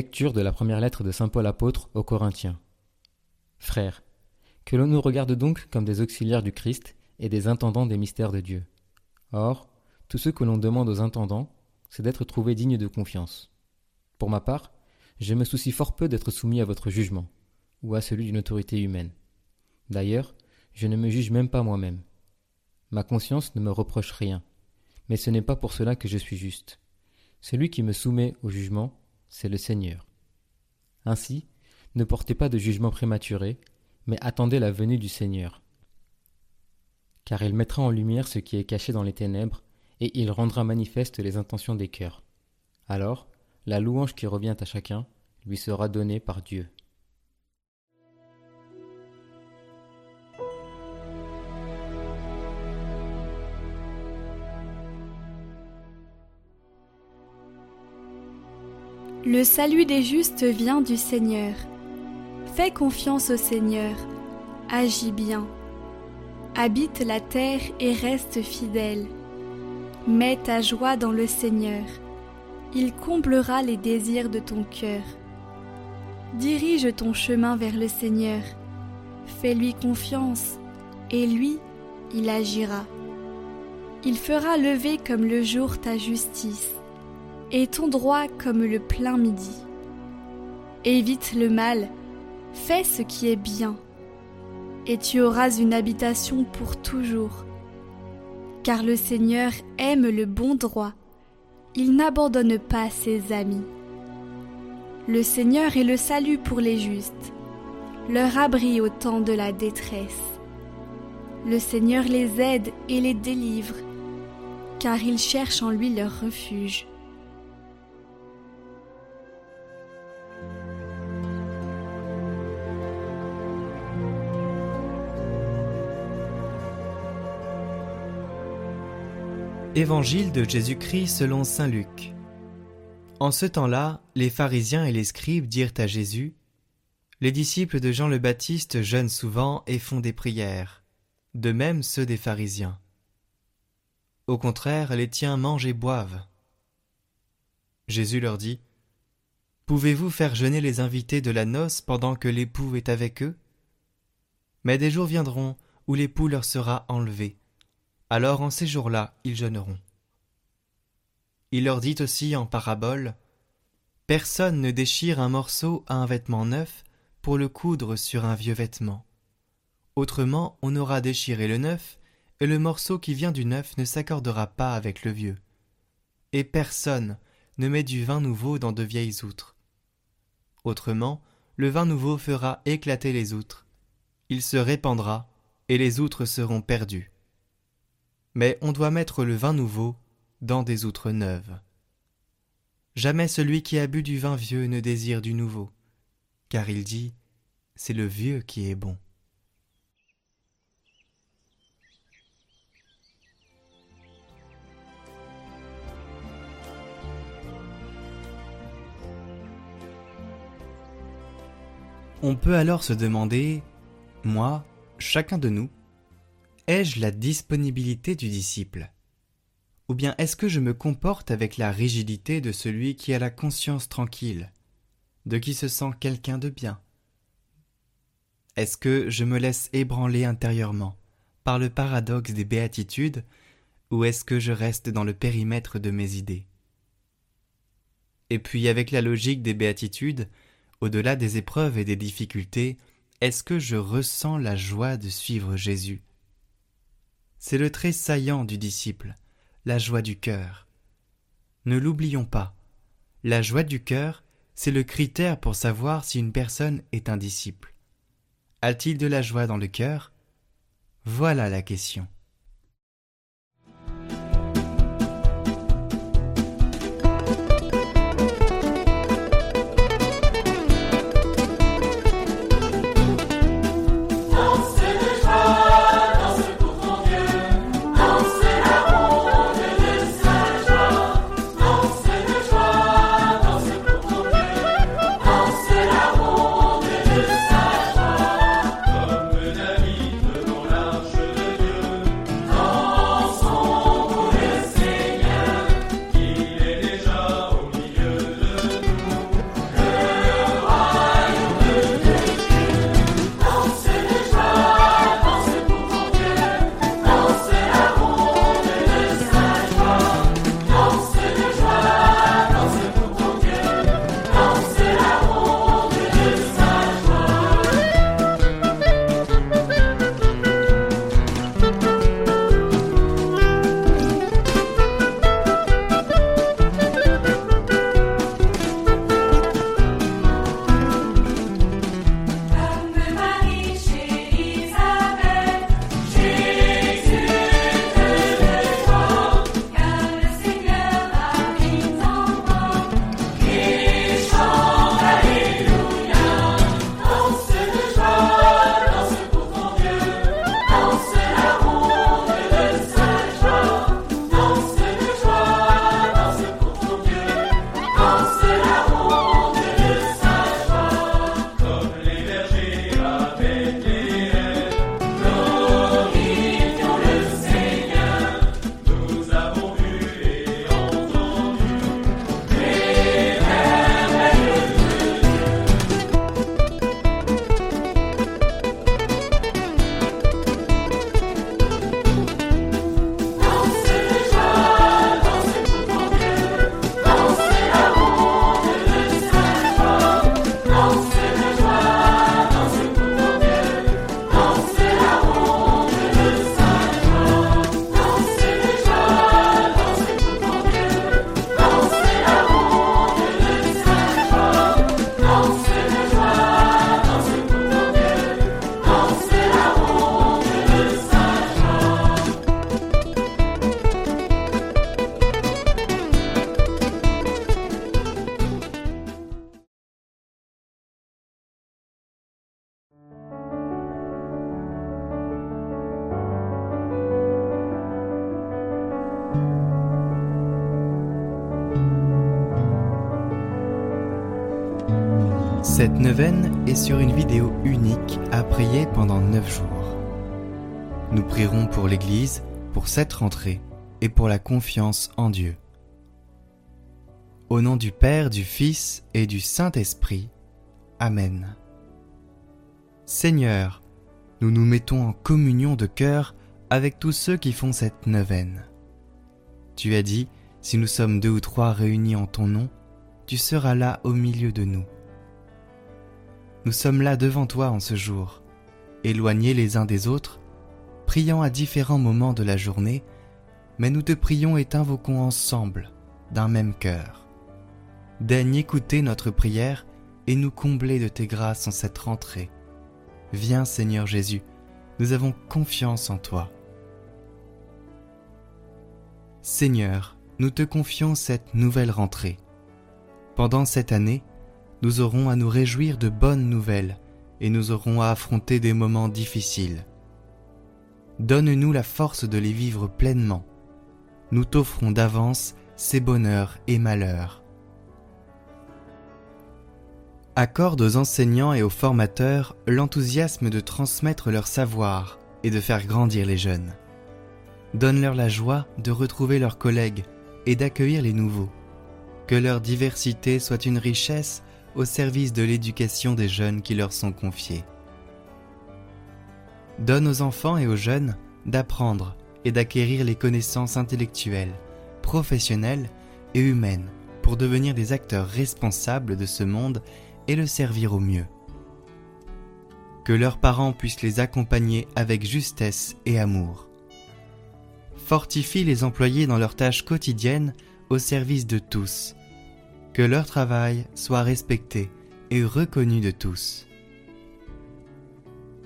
Lecture de la première lettre de Saint Paul apôtre aux Corinthiens. Frères, que l'on nous regarde donc comme des auxiliaires du Christ et des intendants des mystères de Dieu. Or, tout ce que l'on demande aux intendants, c'est d'être trouvés dignes de confiance. Pour ma part, je me soucie fort peu d'être soumis à votre jugement, ou à celui d'une autorité humaine. D'ailleurs, je ne me juge même pas moi-même. Ma conscience ne me reproche rien, mais ce n'est pas pour cela que je suis juste. Celui qui me soumet au jugement, c'est le Seigneur. Ainsi, ne portez pas de jugement prématuré, mais attendez la venue du Seigneur. Car il mettra en lumière ce qui est caché dans les ténèbres, et il rendra manifeste les intentions des cœurs. Alors, la louange qui revient à chacun lui sera donnée par Dieu. Le salut des justes vient du Seigneur. Fais confiance au Seigneur, agis bien. Habite la terre et reste fidèle. Mets ta joie dans le Seigneur. Il comblera les désirs de ton cœur. Dirige ton chemin vers le Seigneur. Fais-lui confiance, et lui, il agira. Il fera lever comme le jour ta justice et ton droit comme le plein midi. Évite le mal, fais ce qui est bien, et tu auras une habitation pour toujours. Car le Seigneur aime le bon droit, il n'abandonne pas ses amis. Le Seigneur est le salut pour les justes, leur abri au temps de la détresse. Le Seigneur les aide et les délivre, car ils cherchent en lui leur refuge. Évangile de Jésus-Christ selon Saint Luc. En ce temps-là, les pharisiens et les scribes dirent à Jésus Les disciples de Jean le Baptiste jeûnent souvent et font des prières, de même ceux des pharisiens. Au contraire, les tiens mangent et boivent. Jésus leur dit Pouvez-vous faire jeûner les invités de la noce pendant que l'époux est avec eux? Mais des jours viendront où l'époux leur sera enlevé alors en ces jours-là ils jeûneront. Il leur dit aussi en parabole Personne ne déchire un morceau à un vêtement neuf pour le coudre sur un vieux vêtement. Autrement, on aura déchiré le neuf, et le morceau qui vient du neuf ne s'accordera pas avec le vieux. Et personne ne met du vin nouveau dans de vieilles outres. Autrement, le vin nouveau fera éclater les outres. Il se répandra, et les outres seront perdues mais on doit mettre le vin nouveau dans des outres neuves. Jamais celui qui a bu du vin vieux ne désire du nouveau, car il dit C'est le vieux qui est bon. On peut alors se demander, moi, chacun de nous, Ai-je la disponibilité du disciple? Ou bien est-ce que je me comporte avec la rigidité de celui qui a la conscience tranquille, de qui se sent quelqu'un de bien? Est-ce que je me laisse ébranler intérieurement par le paradoxe des béatitudes, ou est-ce que je reste dans le périmètre de mes idées? Et puis avec la logique des béatitudes, au-delà des épreuves et des difficultés, est-ce que je ressens la joie de suivre Jésus? C'est le trait saillant du disciple, la joie du cœur. Ne l'oublions pas. La joie du cœur, c'est le critère pour savoir si une personne est un disciple. A-t-il de la joie dans le cœur? Voilà la question. Cette neuvaine est sur une vidéo unique à prier pendant neuf jours. Nous prierons pour l'Église, pour cette rentrée et pour la confiance en Dieu. Au nom du Père, du Fils et du Saint-Esprit. Amen. Seigneur, nous nous mettons en communion de cœur avec tous ceux qui font cette neuvaine. Tu as dit, si nous sommes deux ou trois réunis en ton nom, tu seras là au milieu de nous. Nous sommes là devant toi en ce jour, éloignés les uns des autres, priant à différents moments de la journée, mais nous te prions et t'invoquons ensemble, d'un même cœur. Daigne écouter notre prière et nous combler de tes grâces en cette rentrée. Viens Seigneur Jésus, nous avons confiance en toi. Seigneur, nous te confions cette nouvelle rentrée. Pendant cette année, nous aurons à nous réjouir de bonnes nouvelles et nous aurons à affronter des moments difficiles. Donne-nous la force de les vivre pleinement. Nous t'offrons d'avance ces bonheurs et malheurs. Accorde aux enseignants et aux formateurs l'enthousiasme de transmettre leur savoir et de faire grandir les jeunes. Donne-leur la joie de retrouver leurs collègues et d'accueillir les nouveaux. Que leur diversité soit une richesse au service de l'éducation des jeunes qui leur sont confiés. Donne aux enfants et aux jeunes d'apprendre et d'acquérir les connaissances intellectuelles, professionnelles et humaines pour devenir des acteurs responsables de ce monde et le servir au mieux. Que leurs parents puissent les accompagner avec justesse et amour. Fortifie les employés dans leurs tâches quotidiennes au service de tous que leur travail soit respecté et reconnu de tous.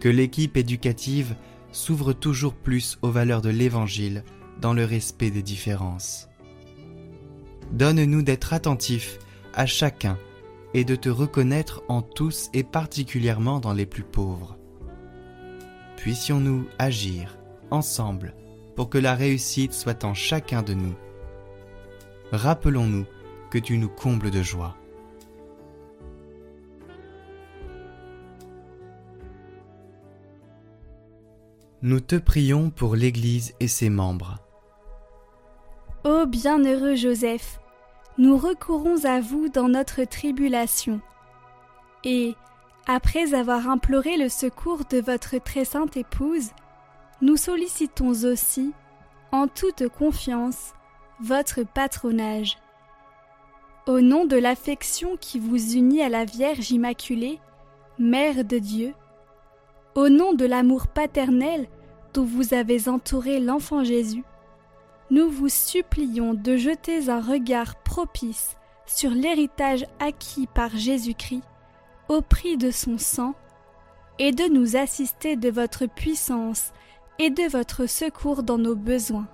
Que l'équipe éducative s'ouvre toujours plus aux valeurs de l'Évangile dans le respect des différences. Donne-nous d'être attentifs à chacun et de te reconnaître en tous et particulièrement dans les plus pauvres. Puissions-nous agir ensemble pour que la réussite soit en chacun de nous. Rappelons-nous que tu nous combles de joie. Nous te prions pour l'Église et ses membres. Ô bienheureux Joseph, nous recourons à vous dans notre tribulation. Et, après avoir imploré le secours de votre très sainte épouse, nous sollicitons aussi, en toute confiance, votre patronage. Au nom de l'affection qui vous unit à la Vierge Immaculée, Mère de Dieu, au nom de l'amour paternel dont vous avez entouré l'enfant Jésus, nous vous supplions de jeter un regard propice sur l'héritage acquis par Jésus-Christ au prix de son sang, et de nous assister de votre puissance et de votre secours dans nos besoins.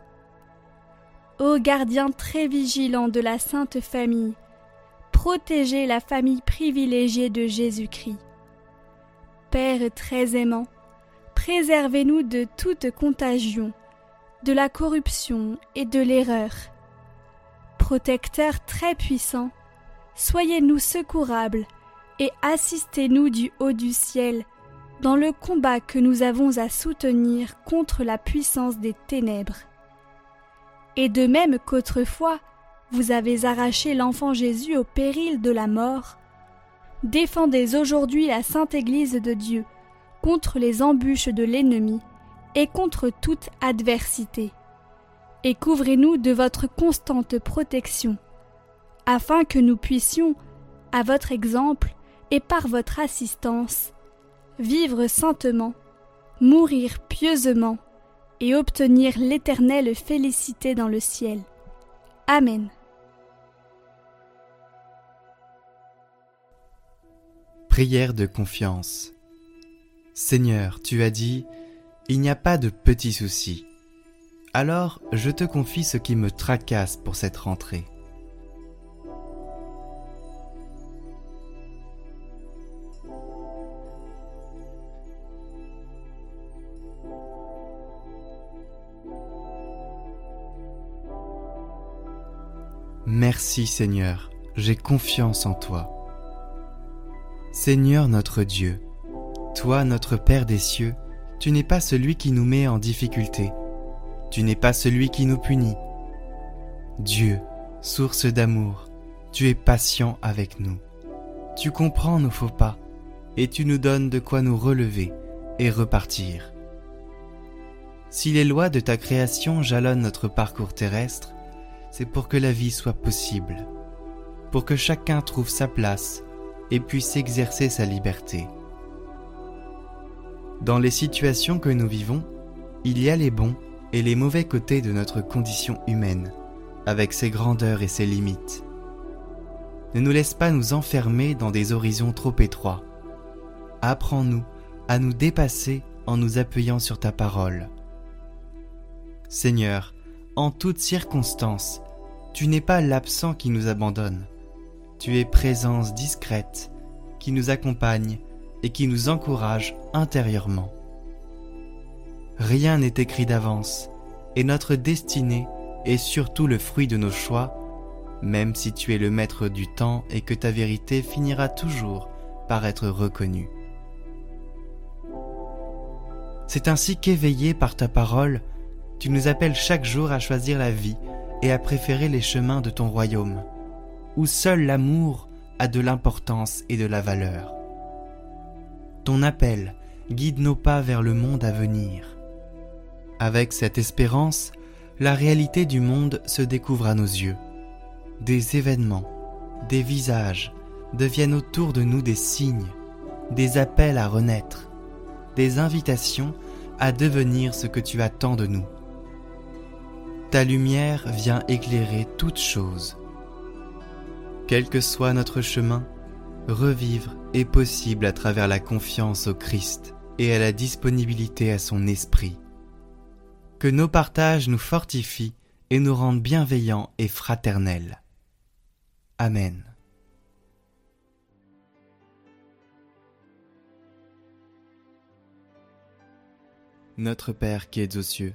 Ô gardien très vigilant de la Sainte Famille, protégez la famille privilégiée de Jésus-Christ. Père très aimant, préservez-nous de toute contagion, de la corruption et de l'erreur. Protecteur très puissant, soyez-nous secourables et assistez-nous du haut du ciel dans le combat que nous avons à soutenir contre la puissance des ténèbres. Et de même qu'autrefois vous avez arraché l'enfant Jésus au péril de la mort, défendez aujourd'hui la sainte Église de Dieu contre les embûches de l'ennemi et contre toute adversité. Et couvrez-nous de votre constante protection, afin que nous puissions, à votre exemple et par votre assistance, vivre saintement, mourir pieusement et obtenir l'éternelle félicité dans le ciel. Amen. Prière de confiance. Seigneur, tu as dit, il n'y a pas de petits soucis. Alors je te confie ce qui me tracasse pour cette rentrée. Merci Seigneur, j'ai confiance en toi. Seigneur notre Dieu, toi notre Père des cieux, tu n'es pas celui qui nous met en difficulté, tu n'es pas celui qui nous punit. Dieu, source d'amour, tu es patient avec nous. Tu comprends nos faux pas et tu nous donnes de quoi nous relever et repartir. Si les lois de ta création jalonnent notre parcours terrestre, c'est pour que la vie soit possible, pour que chacun trouve sa place et puisse exercer sa liberté. Dans les situations que nous vivons, il y a les bons et les mauvais côtés de notre condition humaine, avec ses grandeurs et ses limites. Ne nous laisse pas nous enfermer dans des horizons trop étroits. Apprends-nous à nous dépasser en nous appuyant sur ta parole. Seigneur, en toutes circonstances, tu n'es pas l'absent qui nous abandonne. Tu es présence discrète qui nous accompagne et qui nous encourage intérieurement. Rien n'est écrit d'avance, et notre destinée est surtout le fruit de nos choix, même si tu es le maître du temps et que ta vérité finira toujours par être reconnue. C'est ainsi qu'éveillé par ta parole, tu nous appelles chaque jour à choisir la vie et à préférer les chemins de ton royaume, où seul l'amour a de l'importance et de la valeur. Ton appel guide nos pas vers le monde à venir. Avec cette espérance, la réalité du monde se découvre à nos yeux. Des événements, des visages deviennent autour de nous des signes, des appels à renaître, des invitations à devenir ce que tu attends de nous. Ta lumière vient éclairer toutes choses. Quel que soit notre chemin, revivre est possible à travers la confiance au Christ et à la disponibilité à son esprit. Que nos partages nous fortifient et nous rendent bienveillants et fraternels. Amen. Notre Père qui es aux cieux,